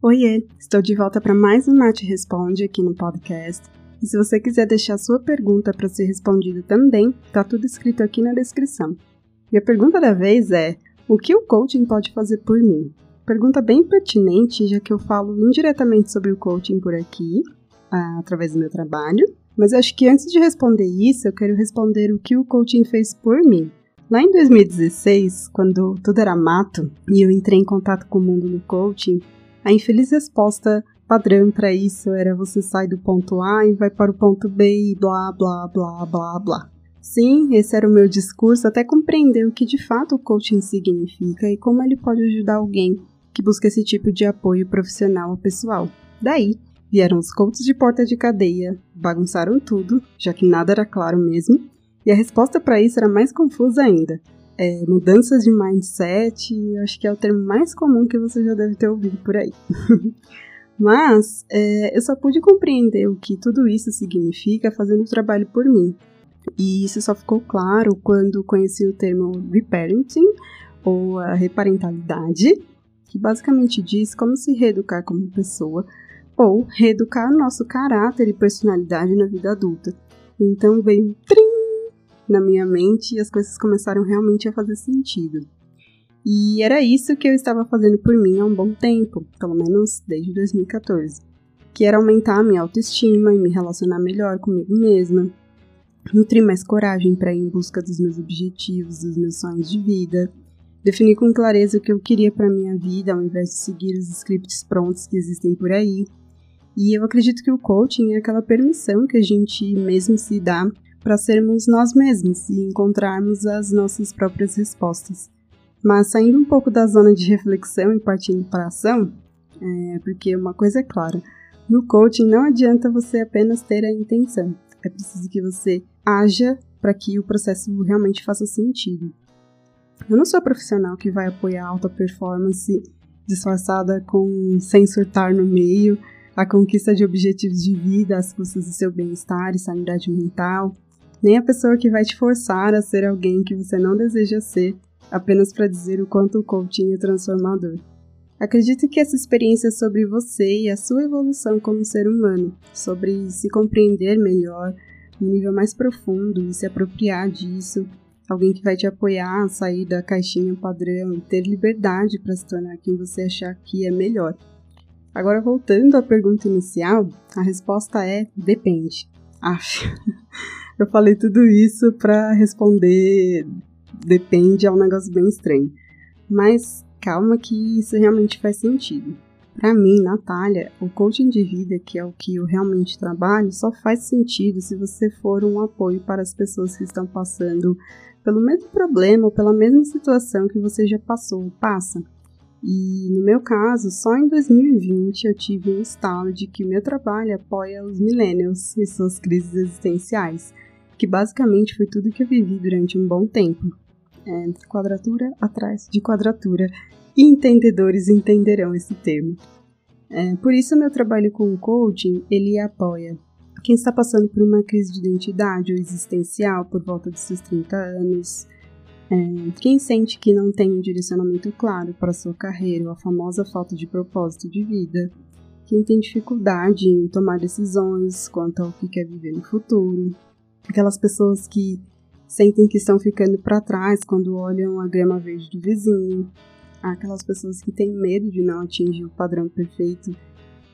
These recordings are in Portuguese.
Oiê, estou de volta para mais um Nath Responde aqui no podcast. E se você quiser deixar sua pergunta para ser respondida também, tá tudo escrito aqui na descrição. E a pergunta da vez é: o que o coaching pode fazer por mim? Pergunta bem pertinente, já que eu falo indiretamente sobre o coaching por aqui, ah, através do meu trabalho. Mas acho que antes de responder isso, eu quero responder o que o coaching fez por mim. Lá em 2016, quando tudo era mato e eu entrei em contato com o mundo do coaching, a infeliz resposta padrão para isso era você sai do ponto A e vai para o ponto B e blá blá blá blá blá. Sim, esse era o meu discurso até compreender o que de fato o coaching significa e como ele pode ajudar alguém que busca esse tipo de apoio profissional ou pessoal. Daí, vieram os coaches de porta de cadeia, bagunçaram tudo, já que nada era claro mesmo, e a resposta para isso era mais confusa ainda é, mudanças de mindset, acho que é o termo mais comum que você já deve ter ouvido por aí. Mas é, eu só pude compreender o que tudo isso significa fazendo o trabalho por mim. E isso só ficou claro quando conheci o termo reparenting, ou a reparentalidade, que basicamente diz como se reeducar como pessoa, ou reeducar o nosso caráter e personalidade na vida adulta. Então veio um trim na minha mente e as coisas começaram realmente a fazer sentido. E era isso que eu estava fazendo por mim há um bom tempo, pelo menos desde 2014, que era aumentar a minha autoestima e me relacionar melhor comigo mesma, nutrir mais coragem para ir em busca dos meus objetivos, dos meus sonhos de vida, definir com clareza o que eu queria para minha vida ao invés de seguir os scripts prontos que existem por aí. E eu acredito que o coaching é aquela permissão que a gente mesmo se dá para sermos nós mesmos e encontrarmos as nossas próprias respostas. Mas saindo um pouco da zona de reflexão e partindo para a ação, é, porque uma coisa é clara: no coaching não adianta você apenas ter a intenção, é preciso que você haja para que o processo realmente faça sentido. Eu não sou profissional que vai apoiar a alta performance disfarçada com sem surtar no meio, a conquista de objetivos de vida às custas do seu bem-estar e sanidade mental nem a pessoa que vai te forçar a ser alguém que você não deseja ser, apenas para dizer o quanto o coaching é transformador. Acredito que essa experiência é sobre você e a sua evolução como ser humano, sobre se compreender melhor, no nível mais profundo e se apropriar disso, alguém que vai te apoiar a sair da caixinha padrão e ter liberdade para se tornar quem você achar que é melhor. Agora, voltando à pergunta inicial, a resposta é depende. Aff. Eu falei tudo isso para responder depende, é um negócio bem estranho. Mas calma que isso realmente faz sentido. Para mim, Natália, o coaching de vida, que é o que eu realmente trabalho, só faz sentido se você for um apoio para as pessoas que estão passando pelo mesmo problema ou pela mesma situação que você já passou ou passa. E no meu caso, só em 2020 eu tive um estalo de que o meu trabalho apoia os millennials e suas crises existenciais que basicamente foi tudo que eu vivi durante um bom tempo. É, quadratura atrás de quadratura, e entendedores entenderão esse termo. É, por isso, meu trabalho com o coaching, ele apoia quem está passando por uma crise de identidade ou existencial por volta dos seus 30 anos, é, quem sente que não tem um direcionamento claro para sua carreira a famosa falta de propósito de vida, quem tem dificuldade em tomar decisões quanto ao que quer viver no futuro, aquelas pessoas que sentem que estão ficando para trás quando olham a grama verde do vizinho, aquelas pessoas que têm medo de não atingir o padrão perfeito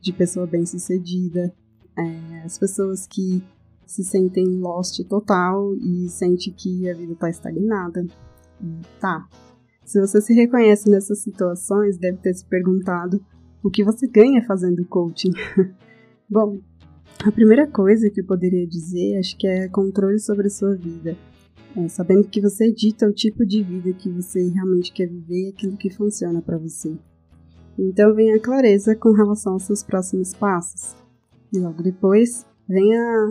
de pessoa bem-sucedida, é, as pessoas que se sentem lost total e sente que a vida está estagnada. Tá. Se você se reconhece nessas situações, deve ter se perguntado o que você ganha fazendo coaching. Bom, a primeira coisa que eu poderia dizer, acho que é controle sobre a sua vida. É, sabendo que você edita o tipo de vida que você realmente quer viver e aquilo que funciona para você. Então vem a clareza com relação aos seus próximos passos. E logo depois vem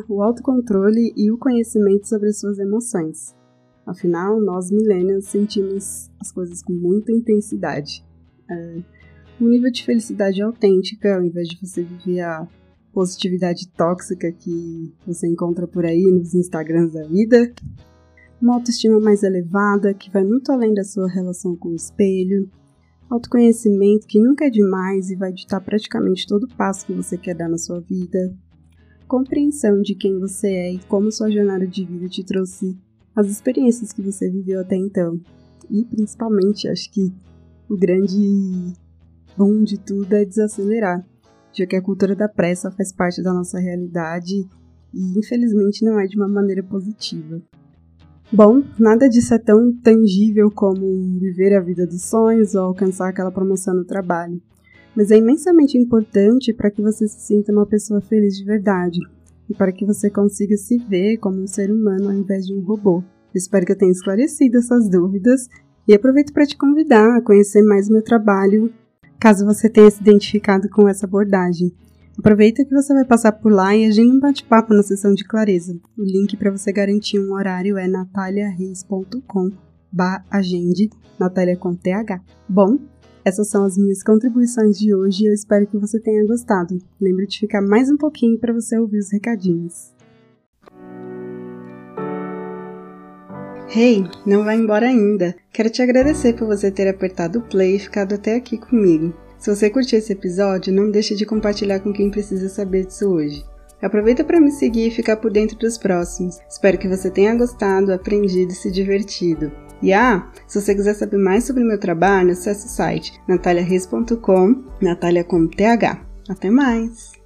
o autocontrole e o conhecimento sobre as suas emoções. Afinal, nós millennials sentimos as coisas com muita intensidade. É, um nível de felicidade autêntica, ao invés de você viver a positividade tóxica que você encontra por aí nos Instagrams da vida. Uma autoestima mais elevada, que vai muito além da sua relação com o espelho. Autoconhecimento, que nunca é demais e vai ditar praticamente todo o passo que você quer dar na sua vida. Compreensão de quem você é e como sua jornada de vida te trouxe as experiências que você viveu até então. E principalmente, acho que o grande bom de tudo é desacelerar já que a cultura da pressa faz parte da nossa realidade e infelizmente não é de uma maneira positiva. Bom, nada disso é tão tangível como viver a vida dos sonhos ou alcançar aquela promoção no trabalho, mas é imensamente importante para que você se sinta uma pessoa feliz de verdade e para que você consiga se ver como um ser humano ao invés de um robô. espero que eu tenha esclarecido essas dúvidas e aproveito para te convidar a conhecer mais meu trabalho caso você tenha se identificado com essa abordagem. Aproveita que você vai passar por lá e agende um bate-papo na sessão de clareza. O link para você garantir um horário é nataliareis.com agende, Natália com TH. Bom, essas são as minhas contribuições de hoje e eu espero que você tenha gostado. Lembre de ficar mais um pouquinho para você ouvir os recadinhos. Hey, não vai embora ainda. Quero te agradecer por você ter apertado o play e ficado até aqui comigo. Se você curtiu esse episódio, não deixe de compartilhar com quem precisa saber disso hoje. Aproveita para me seguir e ficar por dentro dos próximos. Espero que você tenha gostado, aprendido e se divertido. E ah, se você quiser saber mais sobre meu trabalho, acesse o site nataliareis.com, Natalia com TH. Até mais!